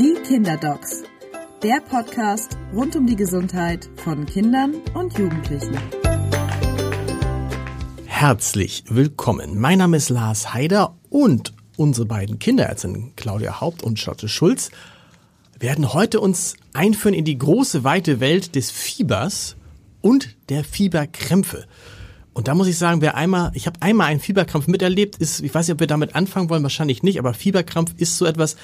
Die Kinderdocs, der Podcast rund um die Gesundheit von Kindern und Jugendlichen. Herzlich willkommen. Mein Name ist Lars Heider und unsere beiden Kinderärztinnen Claudia Haupt und Charlotte Schulz werden heute uns einführen in die große weite Welt des Fiebers und der Fieberkrämpfe. Und da muss ich sagen, wer einmal, ich habe einmal einen Fieberkrampf miterlebt, ist, ich weiß nicht, ob wir damit anfangen wollen, wahrscheinlich nicht, aber Fieberkrampf ist so etwas,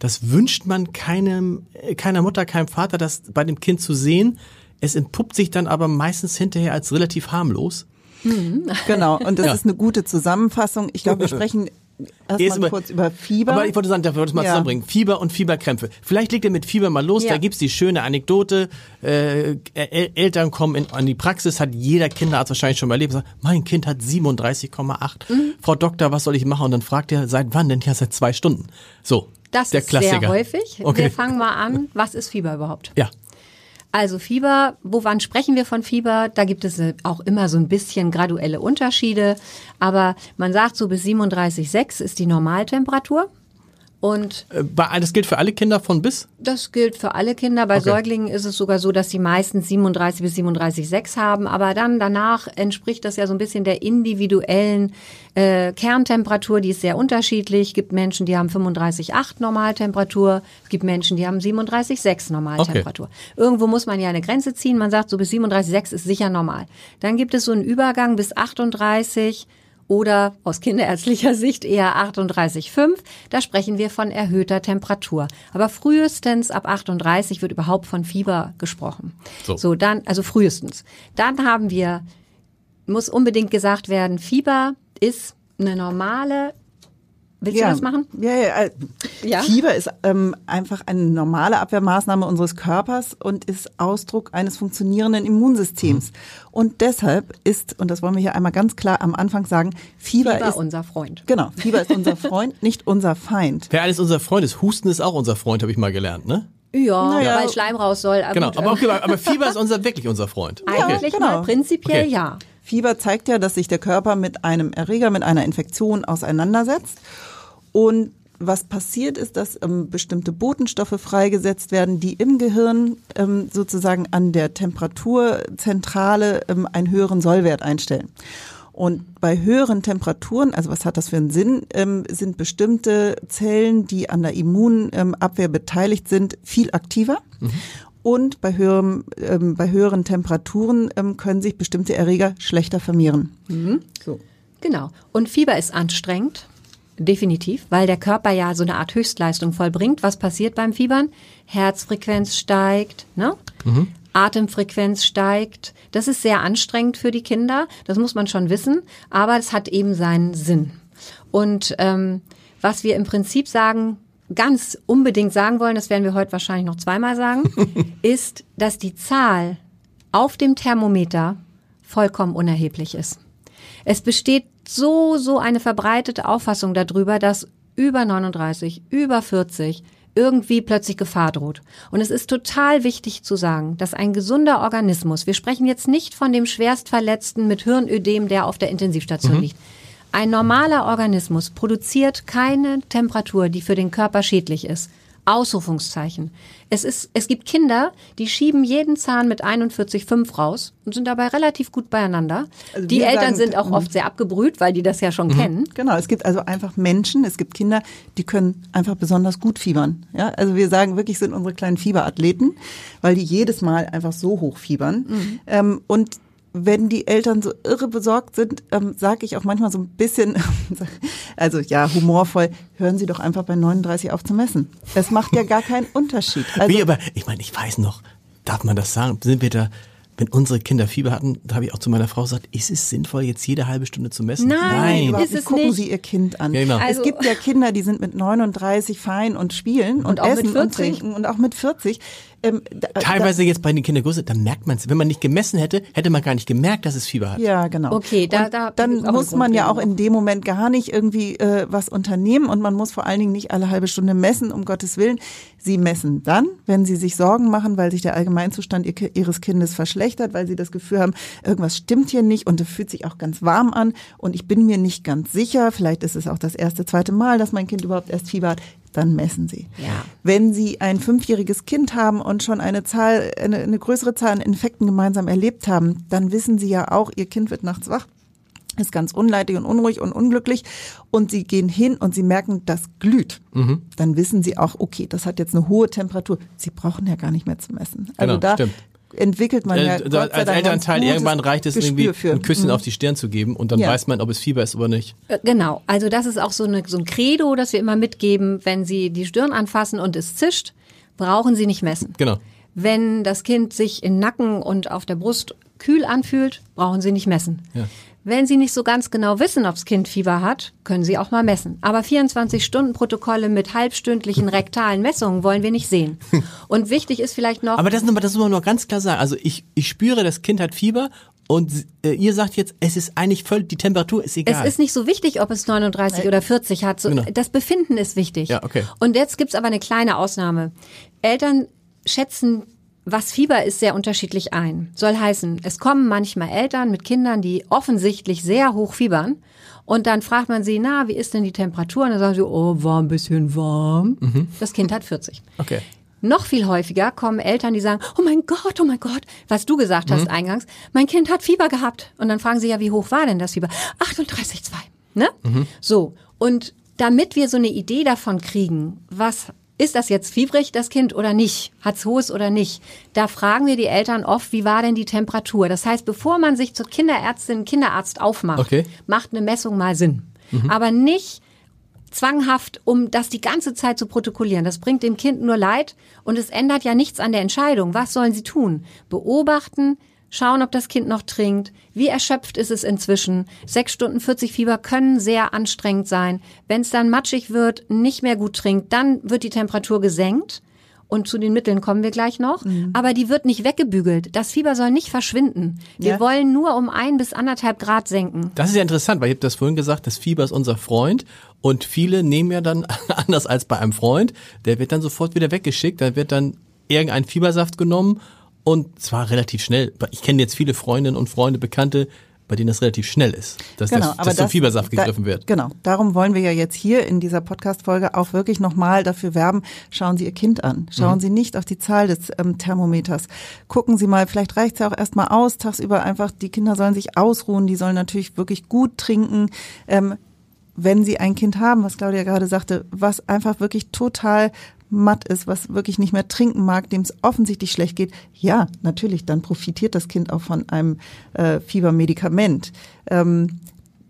das wünscht man keinem, äh, keiner Mutter, keinem Vater, das bei dem Kind zu sehen. Es entpuppt sich dann aber meistens hinterher als relativ harmlos. Genau, und das Ja. ist eine gute Zusammenfassung. Ich glaube, wir sprechen Erst erstmal mal- kurz über Fieber. Aber ich wollte sagen, da wollte ich mal Ja. zusammenbringen. Fieber und Fieberkrämpfe. Vielleicht legt ihr mit Fieber mal los. Ja. Da gibt's die schöne Anekdote. Äh, El Eltern kommen in, an die Praxis, hat jeder Kinderarzt wahrscheinlich schon mal erlebt. Sagt, mein Kind hat 37,8. Mhm. Frau Doktor, was soll ich machen? Und dann fragt er, seit wann denn? Ja, seit zwei Stunden. So, Das der ist Klassiker. sehr häufig. Okay. Wir fangen mal an. Was ist Fieber überhaupt? Ja. Also Fieber, wo wann sprechen wir von Fieber? Da gibt es äh, auch immer so ein bisschen graduelle Unterschiede. Aber man sagt so bis 37,6 ist die Normaltemperatur. Und Äh, Das gilt für alle Kinder von bis? das gilt für alle Kinder. Bei Okay. Säuglingen ist es sogar so, dass sie meistens 37 bis 37,6 haben. Aber dann danach entspricht das ja so ein bisschen der individuellen äh, Kerntemperatur. Die ist sehr unterschiedlich. Es gibt Menschen, die haben 35,8 Normaltemperatur. Es gibt Menschen, die haben 37,6 Normaltemperatur. Irgendwo muss man ja eine Grenze ziehen. Man sagt, so bis 37,6 ist sicher normal. Dann gibt es so einen Übergang bis 38 oder aus kinderärztlicher Sicht eher 38,5. Da sprechen wir von erhöhter Temperatur. Aber frühestens ab 38 wird überhaupt von Fieber gesprochen. So. so dann, also frühestens. Dann haben wir, muss unbedingt gesagt werden, Fieber ist eine normale, willst du das machen? Ja, ja, äh, Ja? Fieber ist ähm, einfach eine normale Abwehrmaßnahme unseres Körpers und ist Ausdruck eines funktionierenden Immunsystems. Und deshalb ist, und das wollen wir hier einmal ganz klar am Anfang sagen, Fieber, Fieber ist unser Freund. genau, Fieber ist unser Freund, nicht unser Feind. Wer alles unser Freund ist, Husten ist auch unser Freund, habe ich mal gelernt, ne? Ja, Naja. weil Schleim raus soll. Aber Genau. gut, Aber, okay, aber Fieber ist unser, wirklich unser Freund. eigentlich genau. mal prinzipiell Okay. ja. Fieber zeigt ja, dass sich der Körper mit einem Erreger, mit einer Infektion auseinandersetzt. Und was passiert ist, dass ähm, bestimmte Botenstoffe freigesetzt werden, die im Gehirn ähm, sozusagen an der Temperaturzentrale ähm, einen höheren Sollwert einstellen. Und bei höheren Temperaturen, also was hat das für einen Sinn, ähm, sind bestimmte Zellen, die an der Immunabwehr beteiligt sind, viel aktiver. Und bei, höherem, ähm, bei höheren Temperaturen ähm, können sich bestimmte Erreger schlechter vermehren. So. Genau. Und Fieber ist anstrengend. Definitiv, weil der Körper ja so eine Art Höchstleistung vollbringt. Was passiert beim Fiebern? Herzfrequenz steigt, ne? Atemfrequenz steigt. Das ist sehr anstrengend für die Kinder. Das muss man schon wissen. Aber es hat eben seinen Sinn. Und ähm, was wir im Prinzip sagen, ganz unbedingt sagen wollen, das werden wir heute wahrscheinlich noch zweimal sagen, ist, dass die Zahl auf dem Thermometer vollkommen unerheblich ist. Es besteht so, so eine verbreitete Auffassung darüber, dass über 39, über 40 irgendwie plötzlich Gefahr droht. Und es ist total wichtig zu sagen, dass ein gesunder Organismus, wir sprechen jetzt nicht von dem Schwerstverletzten mit Hirnödem, der auf der Intensivstation liegt. Ein normaler Organismus produziert keine Temperatur, die für den Körper schädlich ist. Ausrufungszeichen. Es ist, es gibt Kinder, die schieben jeden Zahn mit 41,5 raus und sind dabei relativ gut beieinander. Also die Eltern sagen, sind auch oft sehr abgebrüht, weil die das ja schon kennen. Genau, es gibt also einfach Menschen, es gibt Kinder, die können einfach besonders gut fiebern. Ja, also wir sagen wirklich, sind unsere kleinen Fieberathleten, weil die jedes Mal einfach so hoch fiebern. Ähm, und wenn die Eltern so irre besorgt sind, ähm, sage ich auch manchmal so ein bisschen, also ja, humorvoll, hören Sie doch einfach bei 39 auf zu messen. Es macht ja gar keinen Unterschied. Also, Wie, aber ich meine, ich weiß noch, darf man das sagen? Sind wir da, wenn unsere Kinder Fieber hatten, da habe ich auch zu meiner Frau gesagt, ist es sinnvoll, jetzt jede halbe Stunde zu messen? Nein, überhaupt ist es gucken nicht. Sie Ihr Kind an. Ja, genau. Also- es gibt ja Kinder, die sind mit 39 fein und spielen und, mit essen und 40. trinken und auch mit 40. Ähm, da, Teilweise jetzt bei den Kindergröße, da merkt man es. Wenn man nicht gemessen hätte, hätte man gar nicht gemerkt, dass es Fieber hat. da, ja, genau. Okay, da- und da dann muss man ja auch in dem Moment gar nicht irgendwie äh, was unternehmen und man muss vor allen Dingen nicht alle halbe Stunde messen, um Gottes Willen. Sie messen dann, wenn Sie sich Sorgen machen, weil sich der Allgemeinzustand ihr, Ihres Kindes verschlechtert, weil Sie das Gefühl haben, irgendwas stimmt hier nicht und es fühlt sich auch ganz warm an und ich bin mir nicht ganz sicher, vielleicht ist es auch das erste, zweite Mal, dass mein Kind überhaupt erst Fieber hat. Dann messen Sie. Ja. Wenn Sie ein fünfjähriges Kind haben und schon eine Zahl, eine, eine größere Zahl an Infekten gemeinsam erlebt haben, dann wissen Sie ja auch, Ihr Kind wird nachts wach ist ganz unleidig und unruhig und unglücklich und sie gehen hin und sie merken, das glüht. Mhm. Dann wissen sie auch, okay, das hat jetzt eine hohe Temperatur. Sie brauchen ja gar nicht mehr zu messen. Also Genau, da stimmt. Entwickelt man ja Äh, da, Gott sei als Dank Elternteil irgendwann reicht es Gespür irgendwie, für. ein Küsschen Mhm. auf die Stirn zu geben und dann Ja. weiß man, ob es Fieber ist oder nicht. Äh, Genau, also das ist auch so, eine, so ein Credo, das wir immer mitgeben, wenn Sie die Stirn anfassen und es zischt, brauchen Sie nicht messen. Genau. Wenn das Kind sich im Nacken und auf der Brust kühl anfühlt, brauchen Sie nicht messen. Ja. Wenn Sie nicht so ganz genau wissen, ob das Kind Fieber hat, können Sie auch mal messen. Aber 24-Stunden-Protokolle mit halbstündlichen rektalen Messungen wollen wir nicht sehen. Und wichtig ist vielleicht noch, Aber das, das muss man nur ganz klar sagen. Also ich, ich spüre, das Kind hat Fieber und äh, ihr sagt jetzt, es ist eigentlich völlig, die Temperatur ist egal. Es ist nicht so wichtig, ob es 39 oder 40 hat. So, Genau. Das Befinden ist wichtig. Ja, okay. Und jetzt gibt's aber eine kleine Ausnahme. Eltern schätzen, was Fieber ist, sehr unterschiedlich ein. Soll heißen, es kommen manchmal Eltern mit Kindern, die offensichtlich sehr hoch fiebern. Und dann fragt man sie, na, wie ist denn die Temperatur? Und dann sagen sie, oh, war ein bisschen warm. Das Kind hat 40. okay. Noch viel häufiger kommen Eltern, die sagen, oh mein Gott, oh mein Gott, was du gesagt hast eingangs, mein Kind hat Fieber gehabt. Und dann fragen sie ja, wie hoch war denn das Fieber? 38,2. Ne? So. Und damit wir so eine Idee davon kriegen, was ist das jetzt fiebrig, das Kind oder nicht? Hat's hohes oder nicht? Da fragen wir die Eltern oft, wie war denn die Temperatur? Das heißt, bevor man sich zur Kinderärztin, Kinderarzt aufmacht, Okay. macht eine Messung mal Sinn. Aber nicht zwanghaft, um das die ganze Zeit zu protokollieren. Das bringt dem Kind nur Leid und es ändert ja nichts an der Entscheidung. Was sollen sie tun? Beobachten, schauen, ob das Kind noch trinkt. Wie erschöpft ist es inzwischen? Sechs Stunden 40 Fieber können sehr anstrengend sein. Wenn es dann matschig wird, nicht mehr gut trinkt, dann wird die Temperatur gesenkt. Und zu den Mitteln kommen wir gleich noch. Aber die wird nicht weggebügelt. Das Fieber soll nicht verschwinden. Wir Ja. wollen nur um ein bis anderthalb Grad senken. Das ist ja interessant, weil ich habe das vorhin gesagt, das Fieber ist unser Freund und viele nehmen ja dann, anders als bei einem Freund, der wird dann sofort wieder weggeschickt, da wird dann irgendein Fiebersaft genommen und zwar relativ schnell. Ich kenne jetzt viele Freundinnen und Freunde, Bekannte, bei denen das relativ schnell ist, dass, das, dass zum Fiebersaft gegriffen da, wird. Genau, darum wollen wir ja jetzt hier in dieser Podcast-Folge auch wirklich nochmal dafür werben, schauen Sie Ihr Kind an. Schauen Mhm. Sie nicht auf die Zahl des ähm, Thermometers. Gucken Sie mal, vielleicht reicht es ja auch erstmal aus, tagsüber einfach, die Kinder sollen sich ausruhen, die sollen natürlich wirklich gut trinken. Ähm, wenn Sie ein Kind haben, was Claudia gerade sagte, was einfach wirklich total matt ist, was wirklich nicht mehr trinken mag, dem es offensichtlich schlecht geht, ja, natürlich, dann profitiert das Kind auch von einem äh, Fiebermedikament. Ähm,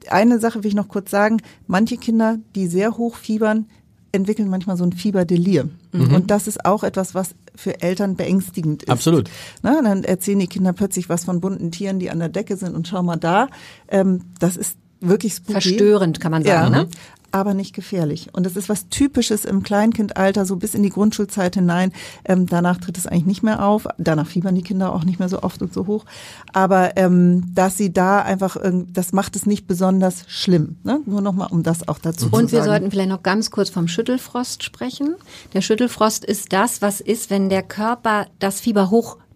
eine Sache will ich noch kurz sagen, manche Kinder, die sehr hoch fiebern, entwickeln manchmal so ein Fieberdelir. Und das ist auch etwas, was für Eltern beängstigend ist. Absolut. Na, dann erzählen die Kinder plötzlich was von bunten Tieren, die an der Decke sind und schau mal da. Ähm, das ist wirklich spooky. Verstörend, kann man sagen, ja, ne? aber nicht gefährlich. Und das ist was Typisches im Kleinkindalter, so bis in die Grundschulzeit hinein. Ähm, danach tritt es eigentlich nicht mehr auf. Danach fiebern die Kinder auch nicht mehr so oft und so hoch. Aber ähm, dass sie da einfach, das macht es nicht besonders schlimm. Ne? Nur nochmal, um das auch dazu zu sagen. Und wir sollten vielleicht noch ganz kurz vom Schüttelfrost sprechen. Der Schüttelfrost ist das, was ist, wenn der Körper das Fieber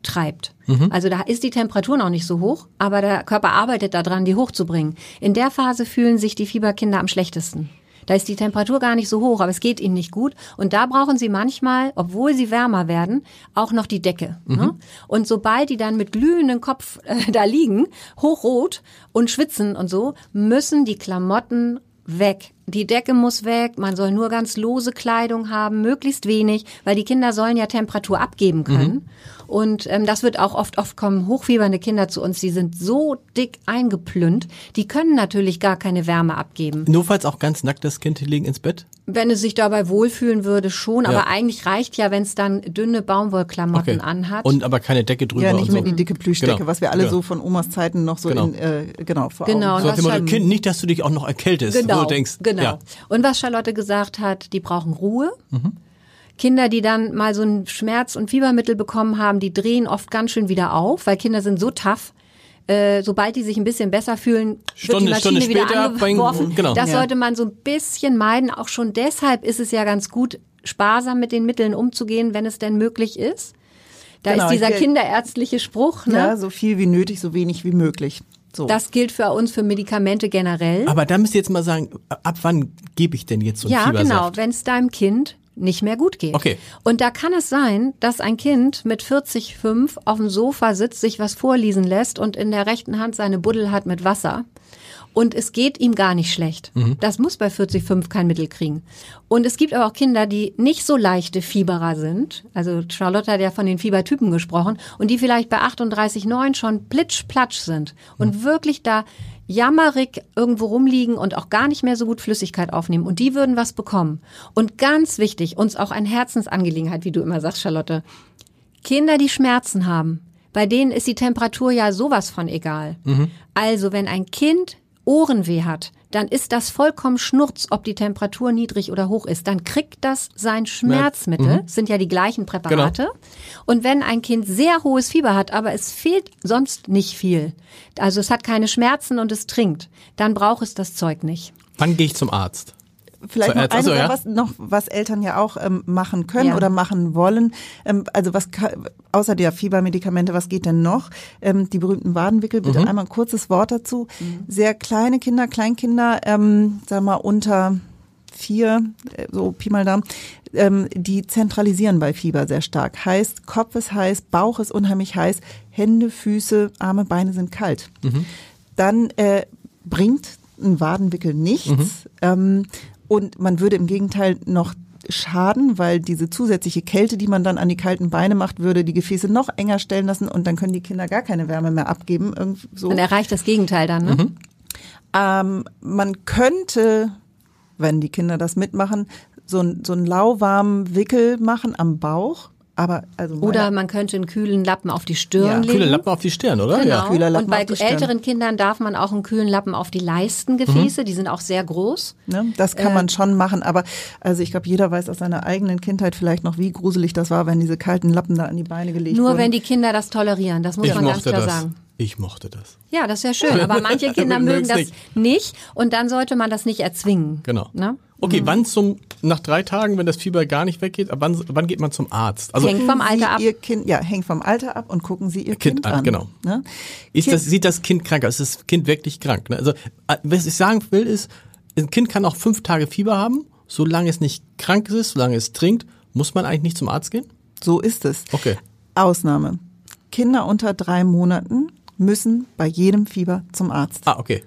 hochtreibt. Also da ist die Temperatur noch nicht so hoch, aber der Körper arbeitet daran, die hochzubringen. In der Phase fühlen sich die Fieberkinder am schlechtesten. Da ist die Temperatur gar nicht so hoch, aber es geht ihnen nicht gut. Und da brauchen sie manchmal, obwohl sie wärmer werden, auch noch die Decke. Ne? Und sobald die dann mit glühendem Kopf äh, da liegen, hochrot und schwitzen und so, müssen die Klamotten weg. Die Decke muss weg, man soll nur ganz lose Kleidung haben, möglichst wenig, weil die Kinder sollen ja Temperatur abgeben können. Und ähm, das wird auch oft, oft kommen hochfiebernde Kinder zu uns, die sind so dick eingeplünt, die können natürlich gar keine Wärme abgeben. Nur falls auch ganz nackt das Kind liegen ins Bett? Wenn es sich dabei wohlfühlen würde, schon, Ja. aber eigentlich reicht ja, wenn es dann dünne Baumwollklamotten anhat. Und aber keine Decke drüber ja, nicht und mehr so. die dicke Plüschdecke, Genau. was wir alle Genau. so von Omas Zeiten noch so Genau. in, äh, genau, vor Genau, Augen So was schon- Kind, nicht, dass du dich auch noch erkältest, Genau, du denkst, genau. ja, Und was Charlotte gesagt hat, die brauchen Ruhe. Mhm. Kinder, die dann mal so ein Schmerz- und Fiebermittel bekommen haben, die drehen oft ganz schön wieder auf, weil Kinder sind so tough. Äh, sobald die sich ein bisschen besser fühlen, wird Stunde- die Maschine Stunde wieder später, angeworfen. genau. Das Ja. sollte man so ein bisschen meiden. Auch schon deshalb ist es ja ganz gut, sparsam mit den Mitteln umzugehen, wenn es denn möglich ist. Da Genau, ist dieser ich- kinderärztliche Spruch, ne? Ja, so viel wie nötig, so wenig wie möglich. So. Das gilt für uns für Medikamente generell. Aber da müsst ihr jetzt mal sagen, ab wann gebe ich denn jetzt so einen Ja, Fiebersaft? genau. Wenn es deinem Kind nicht mehr gut geht. Okay. Und da kann es sein, dass ein Kind mit 40,5 auf dem Sofa sitzt, sich was vorlesen lässt und in der rechten Hand seine Buddel hat mit Wasser. Und es geht ihm gar nicht schlecht. Das muss bei 40,5 kein Mittel kriegen. Und es gibt aber auch Kinder, die nicht so leichte Fieberer sind. Also Charlotte hat ja von den Fiebertypen gesprochen. Und die vielleicht bei 38,9 schon plitsch-platsch sind. Und wirklich da jammerig irgendwo rumliegen und auch gar nicht mehr so gut Flüssigkeit aufnehmen. Und die würden was bekommen. Und ganz wichtig, uns auch ein Herzensangelegenheit, wie du immer sagst, Charlotte. Kinder, die Schmerzen haben, bei denen ist die Temperatur ja sowas von egal. Also wenn ein Kind Ohrenweh hat, dann ist das vollkommen Schnurz, ob die Temperatur niedrig oder hoch ist. Dann kriegt das sein Schmerzmittel, sind ja die gleichen Präparate. Und wenn ein Kind sehr hohes Fieber hat, aber es fehlt sonst nicht viel, also es hat keine Schmerzen und es trinkt, dann braucht es das Zeug nicht. Wann gehe ich zum Arzt? Vielleicht So, noch eine also, Sache, ja. was noch, was Eltern ja auch ähm, machen können Ja. oder machen wollen. Ähm, also was außer der Fiebermedikamente, was geht denn noch? Ähm, die berühmten Wadenwickel, bitte Mhm. einmal ein kurzes Wort dazu. Sehr kleine Kinder, Kleinkinder, ähm, sagen wir mal unter vier, äh, so Pi mal Daumen, ähm, die zentralisieren bei Fieber sehr stark. Heißt, Kopf ist heiß, Bauch ist unheimlich heiß, Hände, Füße, Arme, Beine sind kalt. Dann äh, bringt ein Wadenwickel nichts. Ähm, und man würde im Gegenteil noch schaden, weil diese zusätzliche Kälte, die man dann an die kalten Beine macht, würde die Gefäße noch enger stellen lassen und dann können die Kinder gar keine Wärme mehr abgeben. Irgendwie so. Man erreicht das Gegenteil dann, ne? Ähm, man könnte, wenn die Kinder das mitmachen, so, ein, so einen lauwarmen Wickel machen am Bauch. Aber also Oder man könnte einen kühlen Lappen auf die Stirn Ja. legen. Kühle Lappen auf die Stirn, oder? Genau. Ja. Kühler Lappen und bei auf die Stirn. älteren Kindern darf man auch einen kühlen Lappen auf die Leistengefäße, die sind auch sehr groß. Ne? Das kann Äh, man schon machen, aber also ich glaube, jeder weiß aus seiner eigenen Kindheit vielleicht noch, wie gruselig das war, wenn diese kalten Lappen da an die Beine gelegt Nur wurden. wenn die Kinder das tolerieren, das muss Ich man ganz klar das. sagen. Ich mochte das. Ja, das ist ja schön, aber manche Kinder mögen das nicht. nicht. und dann sollte man das nicht erzwingen. Genau. Ne? Okay, wann zum, nach drei Tagen, wenn das Fieber gar nicht weggeht, ab wann, wann geht man zum Arzt? Also, Hängt vom Alter ab. Ihr kind, ja, hängt vom Alter ab und gucken Sie Ihr Kind Kind, an, an. genau. Ne? Ist Kind- das, sieht das Kind krank aus? Ist das Kind wirklich krank? Ne? Also, äh, was ich sagen will, ist, ein Kind kann auch fünf Tage Fieber haben, solange es nicht krank ist, solange es trinkt, muss man eigentlich nicht zum Arzt gehen? So ist es. Okay. Ausnahme. Kinder unter drei Monaten müssen bei jedem Fieber zum Arzt. Ah, okay.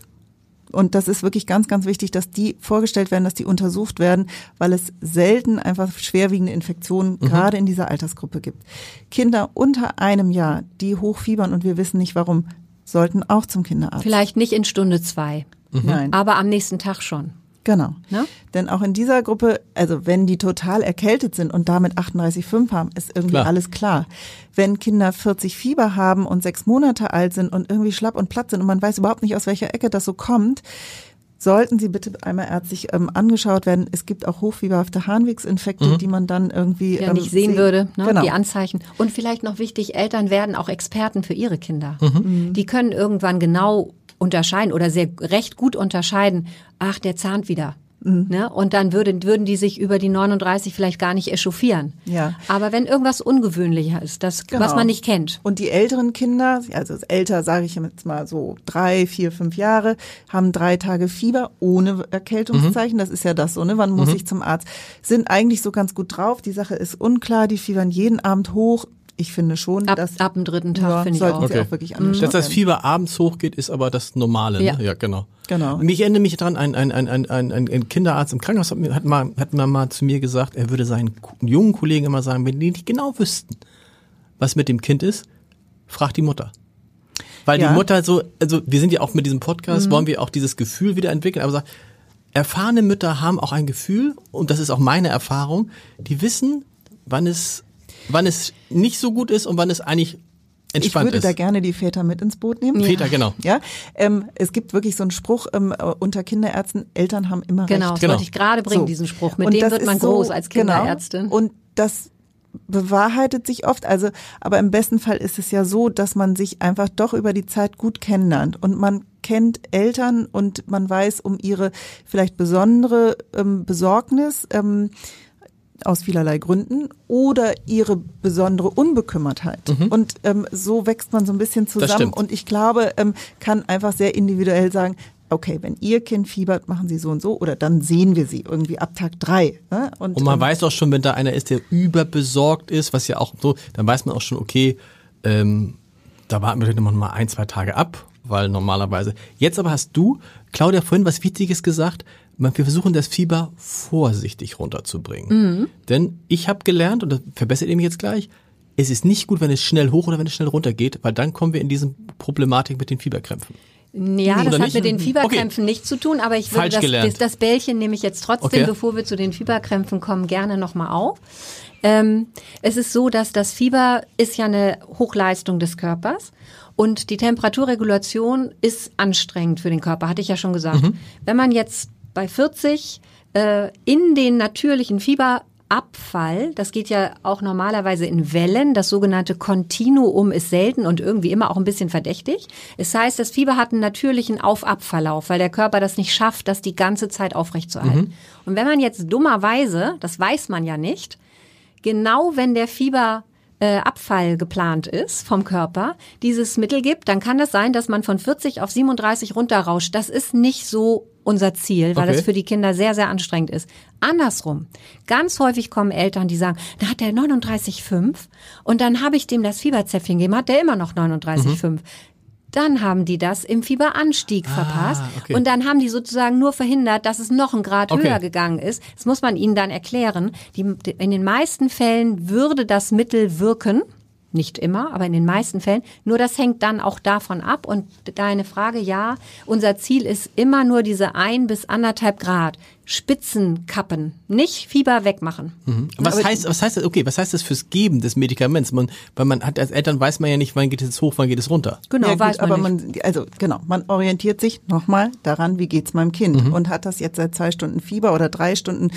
Und das ist wirklich ganz, ganz wichtig, dass die vorgestellt werden, dass die untersucht werden, weil es selten einfach schwerwiegende Infektionen gerade in dieser Altersgruppe gibt. Kinder unter einem Jahr, die hochfiebern und wir wissen nicht warum, sollten auch zum Kinderarzt. Vielleicht nicht in Stunde zwei, Nein. aber am nächsten Tag schon. Genau. Ne? Denn auch in dieser Gruppe, also wenn die total erkältet sind und damit 38,5 haben, ist irgendwie Klar. alles klar. Wenn Kinder 40 Fieber haben und sechs Monate alt sind und irgendwie schlapp und platt sind und man weiß überhaupt nicht, aus welcher Ecke das so kommt, sollten sie bitte einmal ärztlich ähm, angeschaut werden. Es gibt auch hochfieberhafte Harnwegsinfekte, die man dann irgendwie Ja, ähm, nicht sehen sehen- würde, ne? Genau. die Anzeichen. Und vielleicht noch wichtig, Eltern werden auch Experten für ihre Kinder. Mhm. Die können irgendwann genau unterscheiden oder sehr recht gut unterscheiden, ach, der zahnt wieder. Mhm. Ne? Und dann würden, würden die sich über die 39 vielleicht gar nicht echauffieren. Ja. Aber wenn irgendwas ungewöhnlicher ist, das, was Genau. man nicht kennt, Und die älteren Kinder, also älter sage ich jetzt mal so drei, vier, fünf Jahre, haben drei Tage Fieber ohne Erkältungszeichen. Das ist ja das so, ne? Wann muss ich zum Arzt? Sind eigentlich so ganz gut drauf. Die Sache ist unklar. Die fiebern jeden Abend hoch. Ich finde schon, ab, dass ab dem dritten Tag ja, finde ich sollten auch. sie Okay. auch wirklich angeschaut Dass das. Fieber abends hochgeht, ist aber das Normale. Ja. Ne? Ja, genau. Genau. Ich erinnere mich dran, ein, ein, ein, ein, ein, Kinderarzt im Krankenhaus hat, mir, hat, mal, hat mal, mal zu mir gesagt, er würde seinen jungen Kollegen immer sagen, wenn die nicht genau wüssten, was mit dem Kind ist, frag die Mutter. Weil Ja. die Mutter so, also wir sind ja auch mit diesem Podcast, wollen wir auch dieses Gefühl wieder entwickeln, aber sagt, erfahrene Mütter haben auch ein Gefühl, und das ist auch meine Erfahrung, die wissen, wann es, wann es nicht so gut ist und wann es eigentlich Ich entspannt würde ist. da gerne die Väter mit ins Boot nehmen. Väter, genau. Ja, ähm, es gibt wirklich so einen Spruch ähm, äh, unter Kinderärzten, Eltern haben immer Genau, recht. das Genau. wollte ich gerade bringen, So. diesen Spruch. Mit Und dem das wird man ist so- groß als Kinderärztin. Genau. Und das bewahrheitet sich oft. Also, aber im besten Fall ist es ja so, dass man sich einfach doch über die Zeit gut kennenlernt und man kennt Eltern und man weiß um ihre vielleicht besondere ähm, Besorgnis. Ähm, aus vielerlei Gründen oder ihre besondere Unbekümmertheit. Und ähm, so wächst man so ein bisschen zusammen Mhm. und ich glaube, ähm, kann einfach sehr individuell sagen, okay, wenn Ihr Kind fiebert, machen Sie so und so oder dann sehen wir Sie irgendwie ab Tag drei. Ne? Und, und man ähm, weiß auch schon, wenn da einer ist, der überbesorgt ist, was ja auch so, dann weiß man auch schon, okay, ähm, da warten wir vielleicht noch mal ein, zwei Tage ab, weil normalerweise. Jetzt aber hast du, Claudia, vorhin was Wichtiges gesagt. Wir versuchen das Fieber vorsichtig runterzubringen. Mhm. Denn ich habe gelernt, und das verbessert ihr mich jetzt gleich, es ist nicht gut, wenn es schnell hoch oder wenn es schnell runter geht, weil dann kommen wir in diese Problematik mit den Fieberkrämpfen. Ja, das hat mit den Fieberkrämpfen okay. nichts zu tun, aber ich würde das, das, das, Bällchen nehme ich jetzt trotzdem, okay. bevor wir zu den Fieberkrämpfen kommen, gerne nochmal auf. Ähm, es ist so, dass das Fieber ist ja eine Hochleistung des Körpers und die Temperaturregulation ist anstrengend für den Körper, hatte ich ja schon gesagt. Mhm. Wenn man jetzt bei 40 äh, in den natürlichen Fieber Abfall, das geht ja auch normalerweise in Wellen. Das sogenannte Kontinuum ist selten und irgendwie immer auch ein bisschen verdächtig. Es heißt, das Fieber hat einen natürlichen Auf-Ab-Verlauf, weil der Körper das nicht schafft, das die ganze Zeit aufrechtzuerhalten. Mhm. Und wenn man jetzt dummerweise, das weiß man ja nicht, genau wenn der Fieber äh, Abfall geplant ist vom Körper, dieses Mittel gibt, dann kann das sein, dass man von 40 auf 37 runterrauscht. Das ist nicht so unser Ziel, weil okay. das für die Kinder sehr, sehr anstrengend ist. Andersrum. Ganz häufig kommen Eltern, die sagen, da hat der 39,5 und dann habe ich dem das Fieberzäpfchen gegeben, hat der immer noch 39,5. Mhm. Dann haben die das im Fieberanstieg ah, verpasst. Okay. Und dann haben die sozusagen nur verhindert, dass es noch ein Grad okay. höher gegangen ist. Das muss man ihnen dann erklären. Die, in den meisten Fällen würde das Mittel wirken. Nicht immer, aber in den meisten Fällen. Nur das hängt dann auch davon ab. Und deine Frage, ja, unser Ziel ist immer nur diese ein bis anderthalb Grad. Spitzenkappen, nicht Fieber wegmachen. Mhm. Was aber heißt, was heißt das, okay, was heißt das fürs Geben des Medikaments? Man, weil man hat als Eltern weiß man ja nicht, wann geht es hoch, wann geht es runter. Genau, ja, gut, weiß man aber nicht. man, also genau, man orientiert sich nochmal daran, wie geht's meinem Kind mhm. und hat das jetzt seit zwei Stunden Fieber oder drei Stunden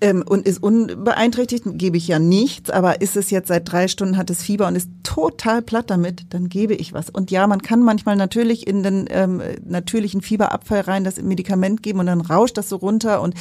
ähm, und ist unbeeinträchtigt, gebe ich ja nichts, aber ist es jetzt seit drei Stunden, hat es Fieber und ist total platt damit, dann gebe ich was. Und ja, man kann manchmal natürlich in den ähm, natürlichen Fieberabfall rein das Medikament geben und dann rauscht das so runter und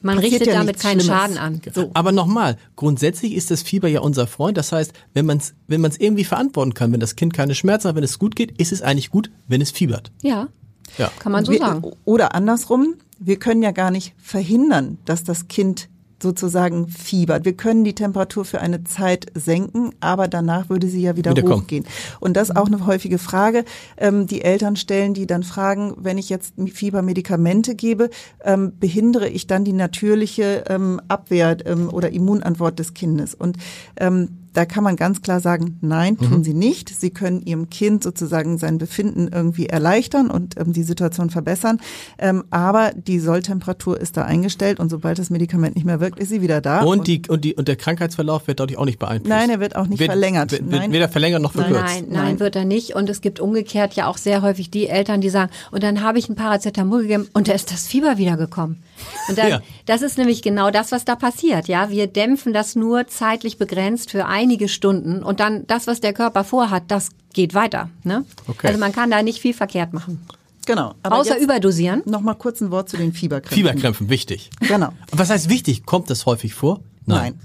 man richtet ja damit keinen Schaden an. So. Aber nochmal, grundsätzlich ist das Fieber ja unser Freund. Das heißt, wenn man es wenn man's irgendwie verantworten kann, wenn das Kind keine Schmerzen hat, wenn es gut geht, ist es eigentlich gut, wenn es fiebert. Ja. Ja. Kann man so wir, sagen. Oder andersrum, wir können ja gar nicht verhindern, dass das Kind sozusagen fiebert. Wir können die Temperatur für eine Zeit senken, aber danach würde sie ja wieder, wieder hochgehen. Kommen. Und das ist auch eine häufige Frage, ähm, die Eltern stellen, die dann fragen, wenn ich jetzt Fiebermedikamente gebe, ähm, behindere ich dann die natürliche ähm, Abwehr ähm, oder Immunantwort des Kindes? Und ähm, da kann man ganz klar sagen, nein, tun mhm. sie nicht. Sie können ihrem Kind sozusagen sein Befinden irgendwie erleichtern und ähm, die Situation verbessern. Ähm, aber die Solltemperatur ist da eingestellt und sobald das Medikament nicht mehr wirkt, ist sie wieder da. Und, und die, und, die, und der Krankheitsverlauf wird dadurch auch nicht beeinflusst. Nein, er wird auch nicht wird, verlängert. Wird, wird weder verlängert noch verkürzt. Nein, nein, nein, wird er nicht. Und es gibt umgekehrt ja auch sehr häufig die Eltern, die sagen, und dann habe ich ein Paracetamol gegeben und da ist das Fieber wiedergekommen. Und dann, ja. das ist nämlich genau das, was da passiert. Ja, wir dämpfen das nur zeitlich begrenzt für einige Stunden und dann das, was der Körper vorhat, das geht weiter. Ne? Okay. Also man kann da nicht viel verkehrt machen. Genau. Außer überdosieren. Noch mal kurz ein Wort zu den Fieberkrämpfen. Fieberkrämpfen, wichtig. Genau. Und was heißt wichtig? Kommt das häufig vor? Nein. Nein.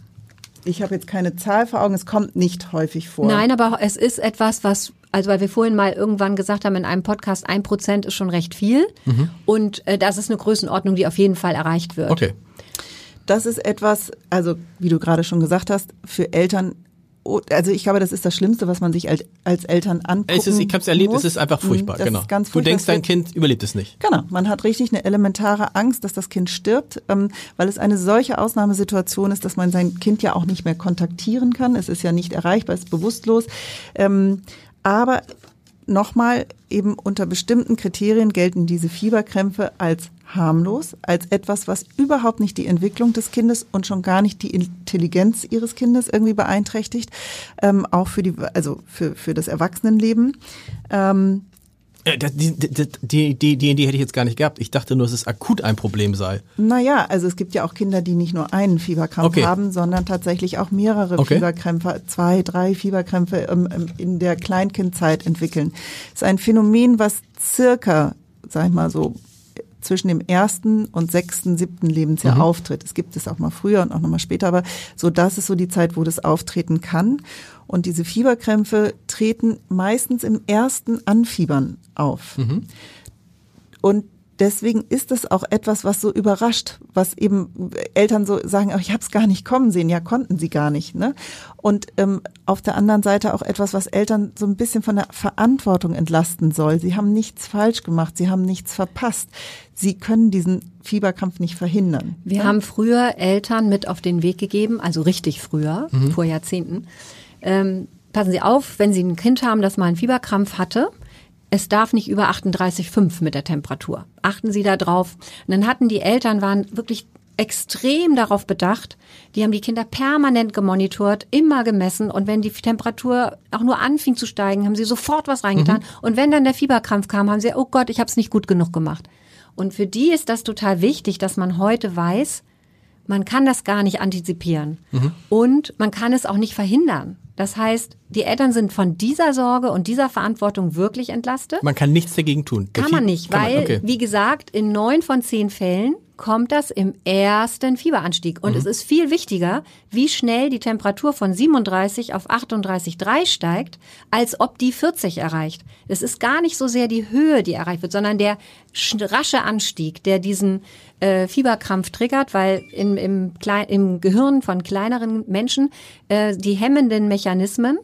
Ich habe jetzt keine Zahl vor Augen, es kommt nicht häufig vor. Nein, aber es ist etwas, was also weil wir vorhin mal irgendwann gesagt haben in einem Podcast, ein Prozent ist schon recht viel. Mhm. Und äh, das ist eine Größenordnung, die auf jeden Fall erreicht wird. Okay. Das ist etwas, also wie du gerade schon gesagt hast, für Eltern also ich glaube, das ist das Schlimmste, was man sich als, als Eltern angucken es ist, Ich habe es erlebt, muss. es ist einfach furchtbar. Das genau. Ganz furchtbar. Du denkst, dein Kind überlebt es nicht. Genau, man hat richtig eine elementare Angst, dass das Kind stirbt, ähm, weil es eine solche Ausnahmesituation ist, dass man sein Kind ja auch nicht mehr kontaktieren kann. Es ist ja nicht erreichbar, es ist bewusstlos. Ähm, aber nochmal, eben unter bestimmten Kriterien gelten diese Fieberkrämpfe als harmlos, als etwas, was überhaupt nicht die Entwicklung des Kindes und schon gar nicht die Intelligenz ihres Kindes irgendwie beeinträchtigt, ähm, auch für die, also für, für das Erwachsenenleben. Ähm, äh, die, die, die, die, die hätte ich jetzt gar nicht gehabt. Ich dachte nur, dass es akut ein Problem sei. Naja, also es gibt ja auch Kinder, die nicht nur einen Fieberkrampf okay. haben, sondern tatsächlich auch mehrere okay. Fieberkrämpfe, zwei, drei Fieberkrämpfe ähm, ähm, in der Kleinkindzeit entwickeln. Das ist ein Phänomen, was circa, sag ich mal so, zwischen dem ersten und sechsten, siebten Lebensjahr mhm. auftritt. Es gibt es auch mal früher und auch noch mal später, aber so das ist so die Zeit, wo das auftreten kann. Und diese Fieberkrämpfe treten meistens im ersten Anfiebern auf. Mhm. Und deswegen ist es auch etwas, was so überrascht, was eben Eltern so sagen, oh, ich habe es gar nicht kommen sehen. Ja, konnten sie gar nicht. Ne? Und ähm, auf der anderen Seite auch etwas, was Eltern so ein bisschen von der Verantwortung entlasten soll. Sie haben nichts falsch gemacht, sie haben nichts verpasst. Sie können diesen Fieberkrampf nicht verhindern. Wir ja? haben früher Eltern mit auf den Weg gegeben, also richtig früher, mhm. vor Jahrzehnten. Ähm, passen Sie auf, wenn Sie ein Kind haben, das mal einen Fieberkrampf hatte, es darf nicht über 38,5 mit der Temperatur. Achten Sie da drauf. Und dann hatten die Eltern, waren wirklich extrem darauf bedacht. Die haben die Kinder permanent gemonitort, immer gemessen und wenn die Temperatur auch nur anfing zu steigen, haben sie sofort was reingetan. Mhm. Und wenn dann der Fieberkrampf kam, haben sie, oh Gott, ich habe es nicht gut genug gemacht. Und für die ist das total wichtig, dass man heute weiß, man kann das gar nicht antizipieren mhm. und man kann es auch nicht verhindern. Das heißt, die Eltern sind von dieser Sorge und dieser Verantwortung wirklich entlastet. Man kann nichts dagegen tun. kann man nicht, kann weil, man, okay. wie gesagt, in neun von zehn Fällen kommt das im ersten Fieberanstieg. Und mhm. es ist viel wichtiger, wie schnell die Temperatur von 37 auf 38,3 steigt, als ob die 40 erreicht. Es ist gar nicht so sehr die Höhe, die erreicht wird, sondern der rasche Anstieg, der diesen äh, Fieberkrampf triggert, weil in, im, Klein, im Gehirn von kleineren Menschen äh, die hemmenden Mechanismen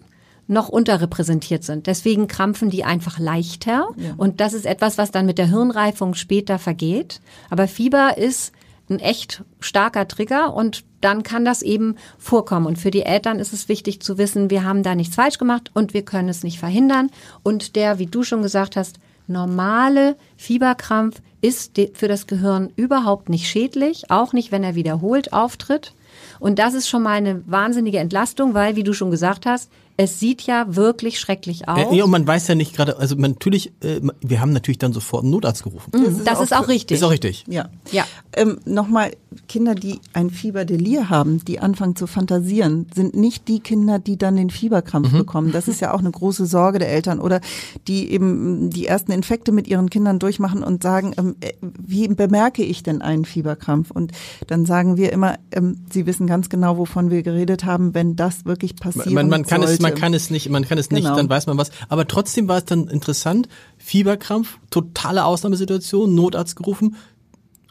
noch unterrepräsentiert sind. Deswegen krampfen die einfach leichter. Ja. Und das ist etwas, was dann mit der Hirnreifung später vergeht. Aber Fieber ist ein echt starker Trigger und dann kann das eben vorkommen. Und für die Eltern ist es wichtig zu wissen, wir haben da nichts falsch gemacht und wir können es nicht verhindern. Und der, wie du schon gesagt hast, normale Fieberkrampf ist für das Gehirn überhaupt nicht schädlich, auch nicht, wenn er wiederholt auftritt. Und das ist schon mal eine wahnsinnige Entlastung, weil, wie du schon gesagt hast, es sieht ja wirklich schrecklich aus. Ja, und man weiß ja nicht gerade, also man, natürlich, äh, wir haben natürlich dann sofort einen Notarzt gerufen. Das, ist, das auch, ist auch richtig. Ist auch richtig. Ja. ja. Ähm, Nochmal, Kinder, die ein Fieberdelir haben, die anfangen zu fantasieren, sind nicht die Kinder, die dann den Fieberkrampf mhm. bekommen. Das ist ja auch eine große Sorge der Eltern. Oder die eben die ersten Infekte mit ihren Kindern durchmachen und sagen, ähm, äh, wie bemerke ich denn einen Fieberkrampf? Und dann sagen wir immer, ähm, sie wissen ganz genau, wovon wir geredet haben, wenn das wirklich passiert. Man, man kann sollte. es, man kann es nicht, man kann es nicht, genau. dann weiß man was. Aber trotzdem war es dann interessant. Fieberkrampf, totale Ausnahmesituation, Notarzt gerufen.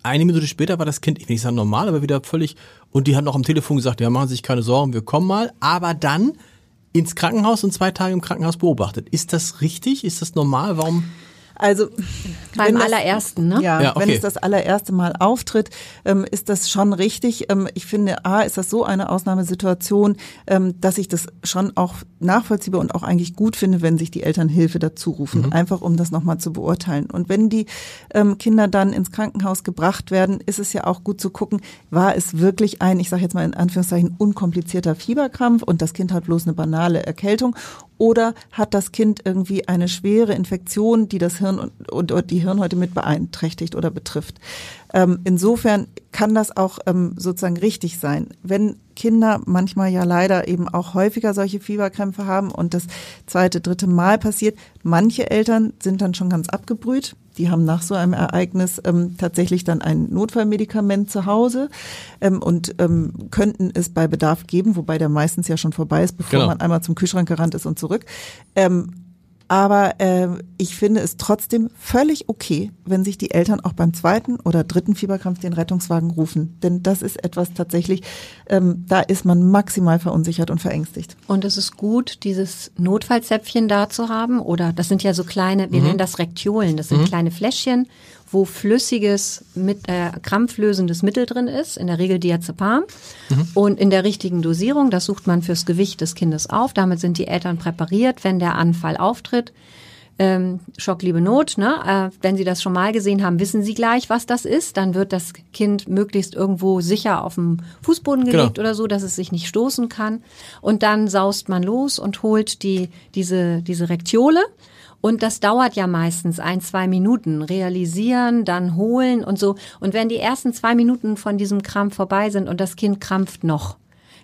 Eine Minute später war das Kind, ich will nicht sagen normal, aber wieder völlig, und die hat noch am Telefon gesagt, ja, machen Sie sich keine Sorgen, wir kommen mal. Aber dann ins Krankenhaus und zwei Tage im Krankenhaus beobachtet. Ist das richtig? Ist das normal? Warum? Also beim das, allerersten, ne? Ja, ja okay. wenn es das allererste Mal auftritt, ähm, ist das schon richtig. Ähm, ich finde, a ist das so eine Ausnahmesituation, ähm, dass ich das schon auch nachvollziehbar und auch eigentlich gut finde, wenn sich die Eltern Hilfe dazu rufen, mhm. einfach um das nochmal zu beurteilen. Und wenn die ähm, Kinder dann ins Krankenhaus gebracht werden, ist es ja auch gut zu gucken, war es wirklich ein, ich sage jetzt mal in Anführungszeichen, unkomplizierter Fieberkrampf und das Kind hat bloß eine banale Erkältung oder hat das Kind irgendwie eine schwere Infektion, die das Hirn und, und, die Hirnhäute mit beeinträchtigt oder betrifft. Ähm, insofern kann das auch ähm, sozusagen richtig sein. Wenn Kinder manchmal ja leider eben auch häufiger solche Fieberkrämpfe haben und das zweite, dritte Mal passiert, manche Eltern sind dann schon ganz abgebrüht die haben nach so einem Ereignis ähm, tatsächlich dann ein Notfallmedikament zu Hause ähm, und ähm, könnten es bei Bedarf geben, wobei der meistens ja schon vorbei ist, bevor genau. man einmal zum Kühlschrank gerannt ist und zurück. Ähm, aber äh, ich finde es trotzdem völlig okay, wenn sich die Eltern auch beim zweiten oder dritten Fieberkrampf den Rettungswagen rufen. Denn das ist etwas tatsächlich, ähm, da ist man maximal verunsichert und verängstigt. Und es ist gut, dieses Notfallzäpfchen da zu haben. Oder das sind ja so kleine, wir mhm. nennen das Rektiolen, das sind mhm. kleine Fläschchen, wo flüssiges, mit, äh, krampflösendes Mittel drin ist, in der Regel Diazepam. Mhm. Und in der richtigen Dosierung, das sucht man fürs Gewicht des Kindes auf. Damit sind die Eltern präpariert, wenn der Anfall auftritt. Ähm, Schock, Liebe, Not. Ne? Äh, wenn Sie das schon mal gesehen haben, wissen Sie gleich, was das ist. Dann wird das Kind möglichst irgendwo sicher auf dem Fußboden genau. gelegt genau. oder so, dass es sich nicht stoßen kann. Und dann saust man los und holt die, diese, diese Rektiole und das dauert ja meistens ein, zwei Minuten. Realisieren, dann holen und so. Und wenn die ersten zwei Minuten von diesem Krampf vorbei sind und das Kind krampft noch,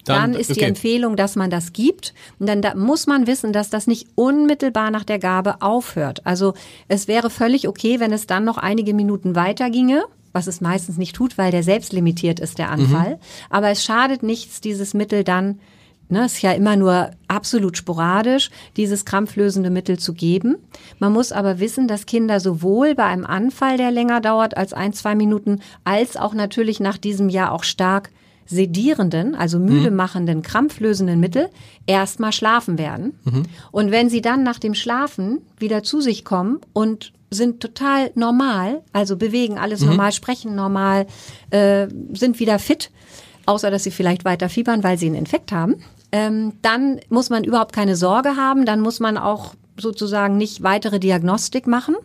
dann, dann ist okay. die Empfehlung, dass man das gibt. Und dann da muss man wissen, dass das nicht unmittelbar nach der Gabe aufhört. Also es wäre völlig okay, wenn es dann noch einige Minuten weiter ginge was es meistens nicht tut, weil der selbst limitiert ist, der Anfall. Mhm. Aber es schadet nichts, dieses Mittel dann Ne, ist ja immer nur absolut sporadisch, dieses krampflösende Mittel zu geben. Man muss aber wissen, dass Kinder sowohl bei einem Anfall, der länger dauert als ein, zwei Minuten, als auch natürlich nach diesem Jahr auch stark sedierenden, also müde machenden, krampflösenden Mittel erstmal schlafen werden. Und wenn sie dann nach dem Schlafen wieder zu sich kommen und sind total normal, also bewegen alles normal, sprechen normal, äh, sind wieder fit, außer dass sie vielleicht weiter fiebern, weil sie einen Infekt haben, ähm, dann muss man überhaupt keine Sorge haben, dann muss man auch sozusagen nicht weitere Diagnostik machen.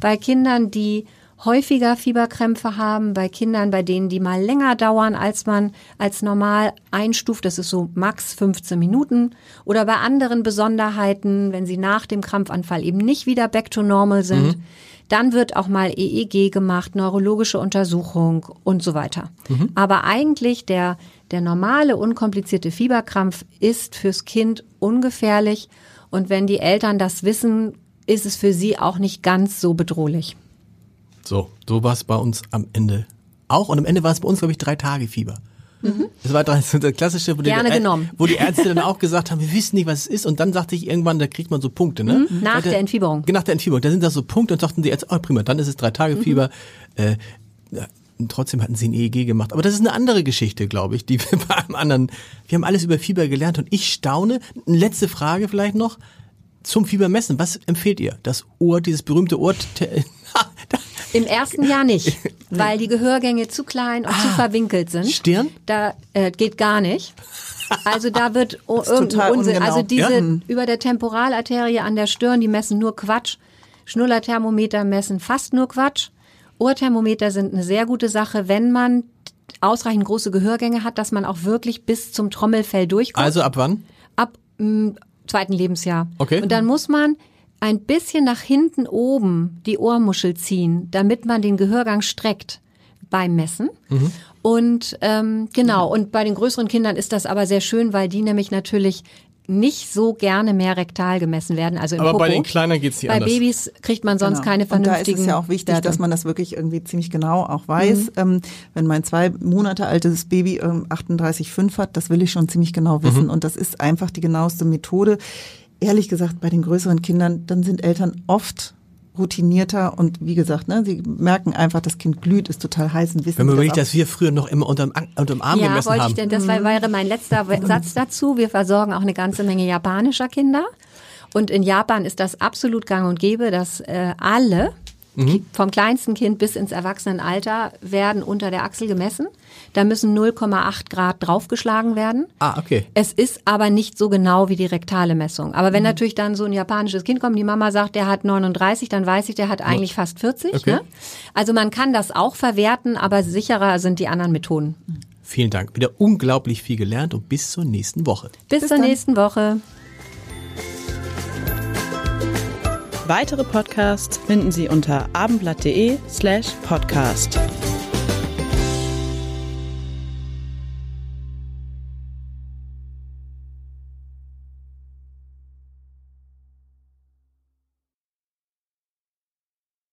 Bei Kindern, die häufiger Fieberkrämpfe haben, bei Kindern, bei denen die mal länger dauern, als man als normal einstuft, das ist so max 15 Minuten, oder bei anderen Besonderheiten, wenn sie nach dem Krampfanfall eben nicht wieder back to normal sind, dann wird auch mal EEG gemacht, neurologische Untersuchung und so weiter. Aber eigentlich der, der normale, unkomplizierte Fieberkrampf ist fürs Kind ungefährlich und wenn die Eltern das wissen, ist es für sie auch nicht ganz so bedrohlich. So, so war es bei uns am Ende auch. Und am Ende war es bei uns, glaube ich, drei Tage Fieber. Das war das klassische, wo, Mhm. Gerne die, genommen. wo die Ärzte dann auch gesagt haben, wir wissen nicht, was es ist. Und dann sagte ich irgendwann, da kriegt man so Punkte, ne? Mhm. Nach Sagte- der Entfieberung. Nach der Entfieberung. Da sind das so Punkte und sagten die Ärzte, oh prima, dann ist es drei Tage Mhm. Fieber. Äh, trotzdem hatten sie ein EEG gemacht. Aber das ist eine andere Geschichte, glaube ich, die wir bei einem anderen, wir haben alles über Fieber gelernt und ich staune. Eine letzte Frage vielleicht noch zum Fiebermessen. Was empfehlt ihr? Das Ohr, dieses berühmte Ohr, Im ersten Jahr nicht, weil die Gehörgänge zu klein und zu verwinkelt sind. Stirn? Da äh, geht gar nicht. Also da wird irgendein Unsinn. ungenau. Also diese Ja. über der Temporalarterie an der Stirn, die messen nur Quatsch. Schnullerthermometer messen fast nur Quatsch. Ohrthermometer sind eine sehr gute Sache, wenn man ausreichend große Gehörgänge hat, dass man auch wirklich bis zum Trommelfell durchkommt Also ab wann? ab dem zweiten Lebensjahr. Okay. Und dann muss man ein bisschen nach hinten oben die Ohrmuschel ziehen, damit man den Gehörgang streckt beim Messen. Mhm. Und ähm, genau, und bei den größeren Kindern ist das aber sehr schön, weil die nämlich natürlich nicht so gerne mehr rektal gemessen werden. Also im Aber bei Popo. den Kleineren geht's nicht Bei anders. Babys kriegt man sonst Genau. keine Und da ist vernünftigen es ja auch wichtig, Werte. dass man das wirklich irgendwie ziemlich genau auch weiß. Ähm, wenn mein zwei Monate altes Baby ähm, 38,5 hat, das will ich schon ziemlich genau wissen. Und das ist einfach die genaueste Methode. Ehrlich gesagt, bei den größeren Kindern, dann sind Eltern oft routinierter und wie gesagt, ne, sie merken einfach, das Kind glüht, ist total heiß und wissen Wenn man überlegt, das dass wir früher noch immer unterm, unterm Arm ja, gemessen wollte haben. ich denn, das war- wäre mein letzter Satz dazu. Wir versorgen auch eine ganze Menge japanischer Kinder. Und in Japan ist das absolut gang und gäbe, dass äh, alle, ki- vom kleinsten Kind bis ins Erwachsenenalter, werden unter der Achsel gemessen. Da müssen 0,8 Grad draufgeschlagen werden. Ah, okay. Es ist aber nicht so genau wie die rektale Messung. Aber wenn natürlich dann so ein japanisches Kind kommt, die Mama sagt, der hat 39, dann weiß ich, der hat eigentlich fast 40. Okay. Ne? Also man kann das auch verwerten, aber sicherer sind die anderen Methoden. Vielen Dank. Wieder unglaublich viel gelernt und bis zur nächsten Woche. Bis, zur dann. nächsten Woche. Weitere Podcasts finden Sie unter abendblatt.de slash podcast.